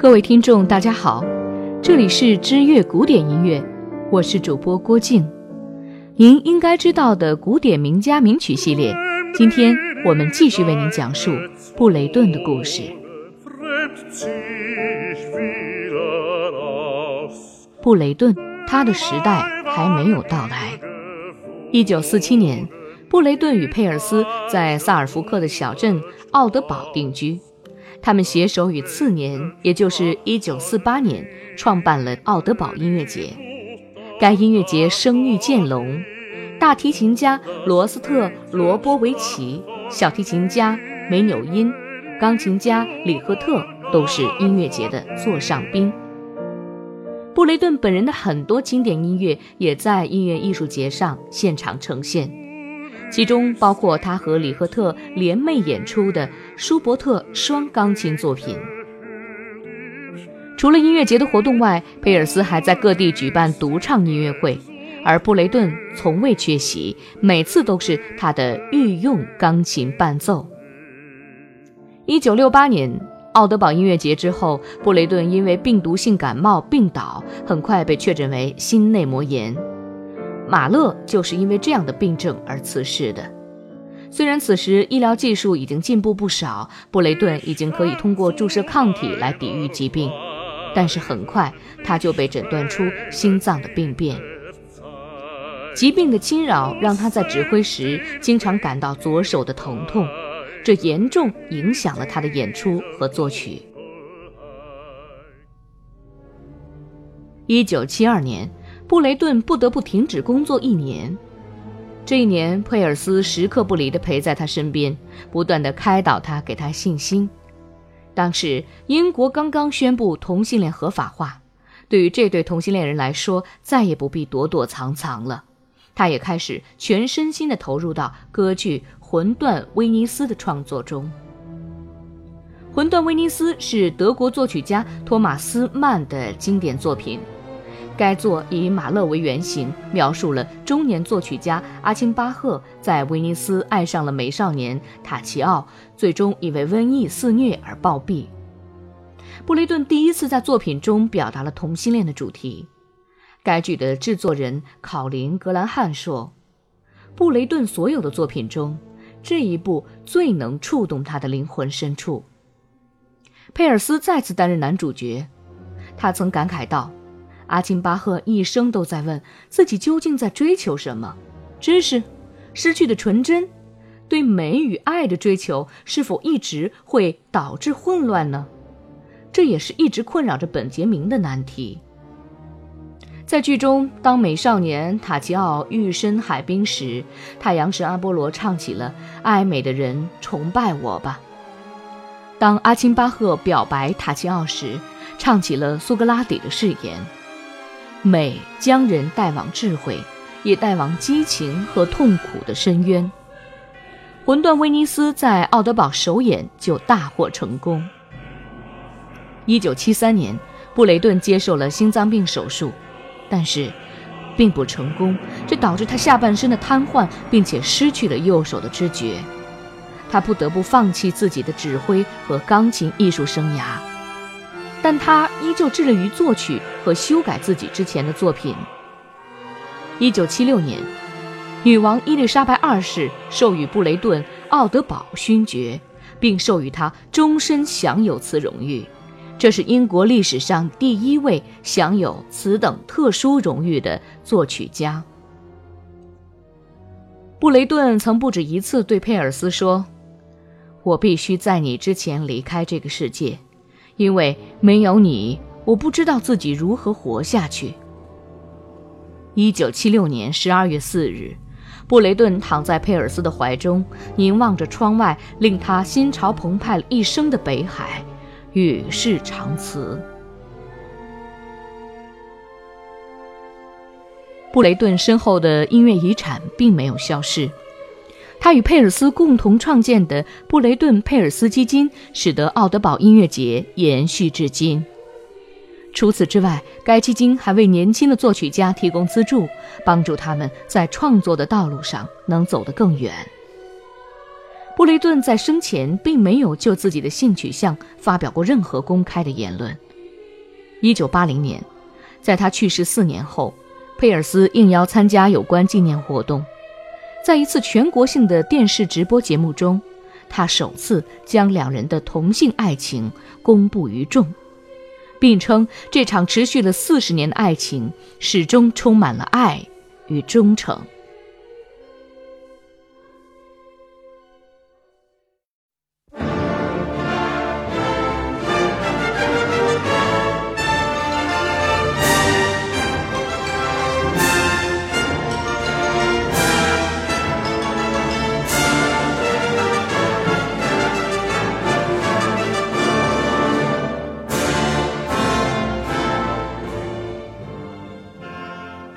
各位听众，大家好，这里是知乐古典音乐，我是主播郭静。您应该知道的古典名家名曲系列，今天我们继续为您讲述布雷顿的故事。布雷顿，他的时代还没有到来。一九四七年，布雷顿与佩尔斯在萨尔福克的小镇奥德堡定居。他们携手于次年，也就是一九四八年，创办了奥德堡音乐节。该音乐节声誉渐隆，大提琴家罗斯特·罗波维奇、小提琴家梅纽因、钢琴家李赫特都是音乐节的座上宾。布雷顿本人的很多经典音乐也在音乐艺术节上现场呈现。其中包括他和李赫特联袂演出的舒伯特双钢琴作品。除了音乐节的活动外，佩尔斯还在各地举办独唱音乐会，而布雷顿从未缺席，每次都是他的御用钢琴伴奏。一九六八年奥德堡音乐节之后，布雷顿因为病毒性感冒病倒，很快被确诊为心内膜炎。马勒就是因为这样的病症而辞世的。虽然此时医疗技术已经进步不少，布雷顿已经可以通过注射抗体来抵御疾病，但是很快他就被诊断出心脏的病变。疾病的侵扰让他在指挥时经常感到左手的疼痛，这严重影响了他的演出和作曲。一九七二年。布雷顿不得不停止工作一年。这一年，佩尔斯时刻不离地陪在他身边，不断地开导他，给他信心。当时，英国刚刚宣布同性恋合法化，对于这对同性恋人来说，再也不必躲躲藏藏了。他也开始全身心地投入到歌剧《魂断威尼斯》的创作中。《魂断威尼斯》是德国作曲家托马斯曼的经典作品。该作以马勒为原型，描述了中年作曲家阿钦巴赫在威尼斯爱上了美少年塔奇奥，最终因为瘟疫肆虐而暴毙。布雷顿第一次在作品中表达了同性恋的主题。该剧的制作人考林·格兰汉说：“布雷顿所有的作品中，这一部最能触动他的灵魂深处。”佩尔斯再次担任男主角，他曾感慨道。阿钦巴赫一生都在问自己究竟在追求什么：知识、失去的纯真，对美与爱的追求是否一直会导致混乱呢？这也是一直困扰着本杰明的难题。在剧中，当美少年塔奇奥跃身海滨时，太阳神阿波罗唱起了“爱美的人崇拜我吧”。当阿钦巴赫表白塔奇奥时，唱起了苏格拉底的誓言。美将人带往智慧，也带往激情和痛苦的深渊。《魂断威尼斯》在奥德堡首演就大获成功。一九七三年，布雷顿接受了心脏病手术，但是并不成功，这导致他下半身的瘫痪，并且失去了右手的知觉。他不得不放弃自己的指挥和钢琴艺术生涯。但他依旧致力于作曲和修改自己之前的作品。一九七六年，女王伊丽莎白二世授予布雷顿奥德堡勋爵，并授予他终身享有此荣誉。这是英国历史上第一位享有此等特殊荣誉的作曲家。布雷顿曾不止一次对佩尔斯说：“我必须在你之前离开这个世界。”因为没有你，我不知道自己如何活下去。一九七六年十二月四日，布雷顿躺在佩尔斯的怀中，凝望着窗外令他心潮澎湃了一生的北海，与世长辞。布雷顿身后的音乐遗产并没有消失。他与佩尔斯共同创建的布雷顿佩尔斯基金，使得奥德堡音乐节延续至今。除此之外，该基金还为年轻的作曲家提供资助，帮助他们在创作的道路上能走得更远。布雷顿在生前并没有就自己的性取向发表过任何公开的言论，一九八零年，在他去世四年后，佩尔斯应邀参加有关纪念活动，在一次全国性的电视直播节目中，他首次将两人的同性爱情公布于众，并称这场持续了四十年的爱情始终充满了爱与忠诚。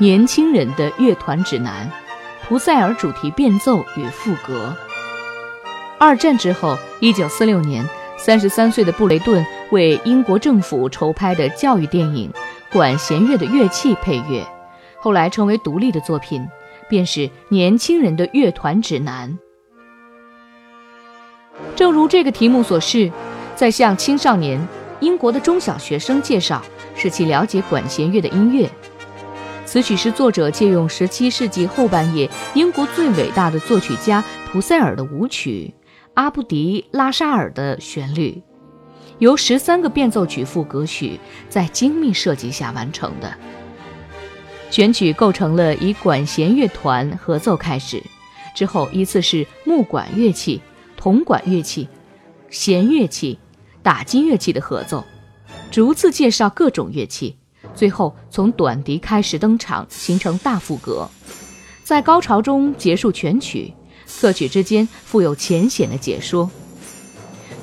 年轻人的乐团指南，普塞尔主题变奏与赋格。二战之后，一九四六年，三十三岁的布雷顿为英国政府筹拍的教育电影《管弦乐的乐器》配乐，后来成为独立的作品，便是《年轻人的乐团指南》。正如这个题目所示，在向青少年、英国的中小学生介绍，使其了解管弦乐的音乐。此曲是作者借用17世纪后半叶英国最伟大的作曲家普塞尔的舞曲《阿布迪拉沙尔》的旋律，由十三个变奏曲副歌曲在精密设计下完成的。全曲构成了以管弦乐团合奏开始，之后依次是木管乐器、铜管乐器、弦乐器、打击乐器的合奏，逐次介绍各种乐器。最后从短笛开始登场，形成大副歌，在高潮中结束全曲。各曲之间附有浅显的解说，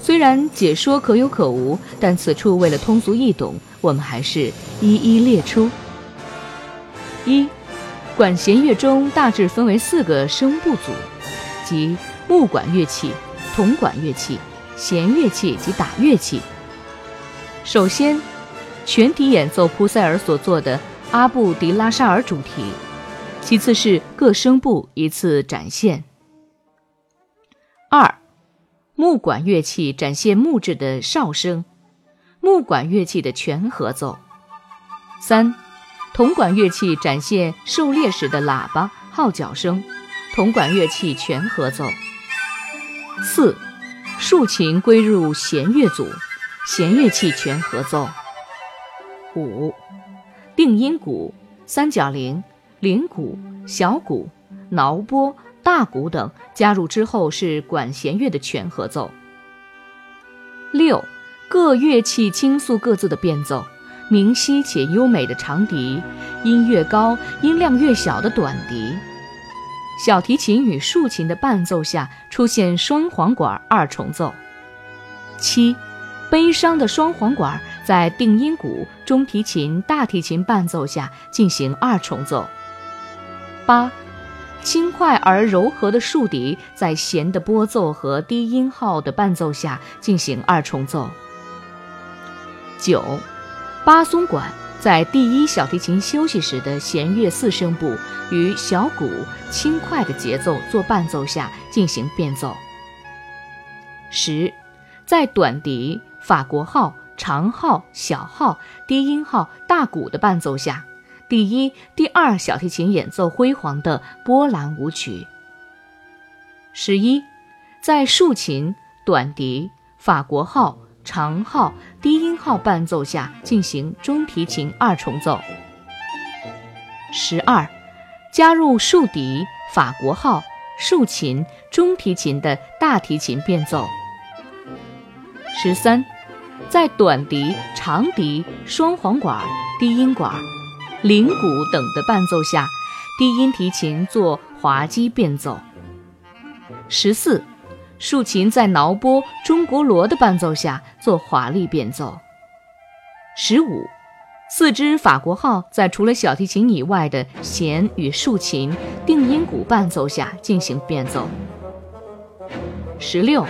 虽然解说可有可无，但此处为了通俗易懂，我们还是一一列出。一，管弦乐中大致分为四个声部组，即木管乐器、铜管乐器、弦乐器及打乐器。首先。全体演奏普塞尔所作的阿布迪拉沙尔主题，其次是各声部一次展现。二，木管乐器展现木质的哨声，木管乐器的全合奏。三，铜管乐器展现狩猎时的喇叭号角声，铜管乐器全合奏。四，竖琴归入弦乐组，弦乐器全合奏。五，定音鼓、三角铃、铃鼓、小鼓、挠拨、大鼓等加入之后是管弦乐的全合奏。六，各乐器倾诉各自的变奏，明晰且优美的长笛，音越高音量越小的短笛，小提琴与竖琴的伴奏下出现双簧管二重奏。七，悲伤的双簧管。在定音鼓、中提琴、大提琴伴奏下进行二重奏。八，轻快而柔和的竖笛在弦的拨奏和低音号的伴奏下进行二重奏。九，巴松管在第一小提琴休息时的弦乐四声部与小鼓轻快的节奏做伴奏下进行变奏。十，在短笛、法国号。长号、小号、低音号、大鼓的伴奏下，第一、第二小提琴演奏辉煌的波兰舞曲。十一，在竖琴、短笛、法国号、长号、低音号伴奏下进行中提琴二重奏。十二，加入竖笛、法国号、竖琴、中提琴的大提琴变奏。十三。在短笛、长笛、双簧管、低音管、铃鼓等的伴奏下，低音提琴做滑稽变奏。十四，竖琴在挠拨中国锣的伴奏下做华丽变奏。十五，四支法国号在除了小提琴以外的弦与竖琴、定音鼓伴奏下进行变奏。十六。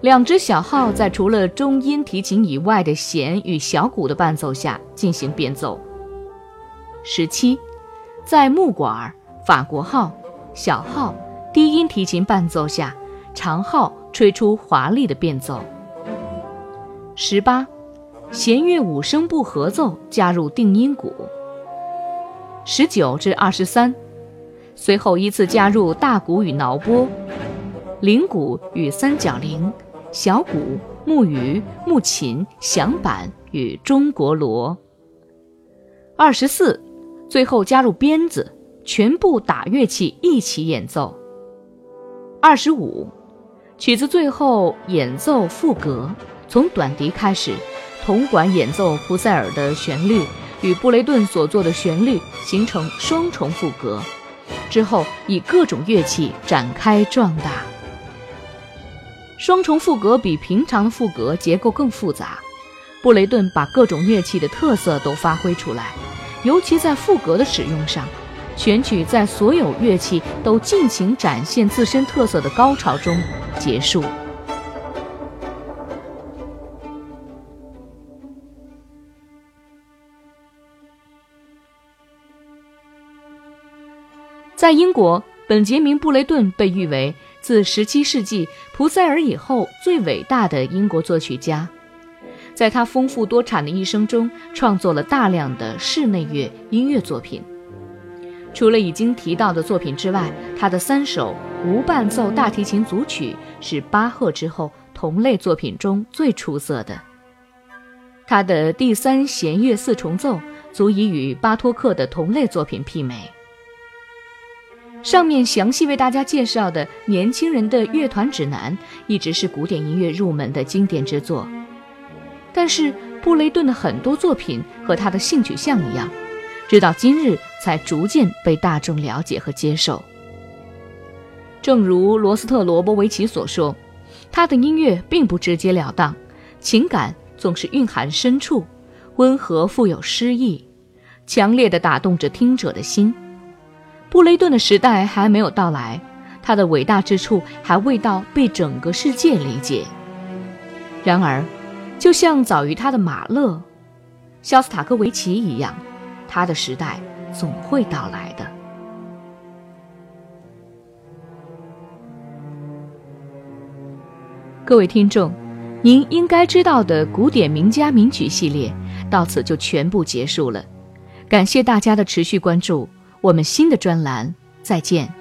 两只小号在除了中音提琴以外的弦与小鼓的伴奏下进行变奏。十七，在木管、法国号、小号、低音提琴伴奏下，长号吹出华丽的变奏。十八，弦乐五声部合奏加入定音鼓。十九至二十三，随后依次加入大鼓与挠拨，铃鼓与三角铃，小鼓、木鱼、木琴、响板与中国锣。二十四，最后加入鞭子，全部打乐器一起演奏。二十五，曲子最后演奏副歌，从短笛开始，铜管演奏普塞尔的旋律。与布雷顿所做的旋律形成双重副歌，之后以各种乐器展开壮大。双重副格比平常的副格结构更复杂，布雷顿把各种乐器的特色都发挥出来，尤其在副格的使用上，全曲在所有乐器都尽情展现自身特色的高潮中结束。在英国，本杰明·布雷顿被誉为自17世纪普塞尔以后最伟大的英国作曲家。在他丰富多产的一生中，创作了大量的室内乐音乐作品。除了已经提到的作品之外，他的三首无伴奏大提琴组曲是巴赫之后同类作品中最出色的。他的第三弦乐四重奏足以与巴托克的同类作品媲美。上面详细为大家介绍的年轻人的乐团指南，一直是古典音乐入门的经典之作。但是布雷顿的很多作品和他的性取向一样，直到今日才逐渐被大众了解和接受。正如罗斯特罗波维奇所说，他的音乐并不直截了当，情感总是蕴含深处，温和富有诗意，强烈地打动着听者的心。布雷顿的时代还没有到来，他的伟大之处还未到被整个世界理解。然而，就像早于他的马勒、肖斯塔科维奇一样，他的时代总会到来的。各位听众，您应该知道的古典名家名曲系列到此就全部结束了，感谢大家的持续关注。我们新的专栏，再见。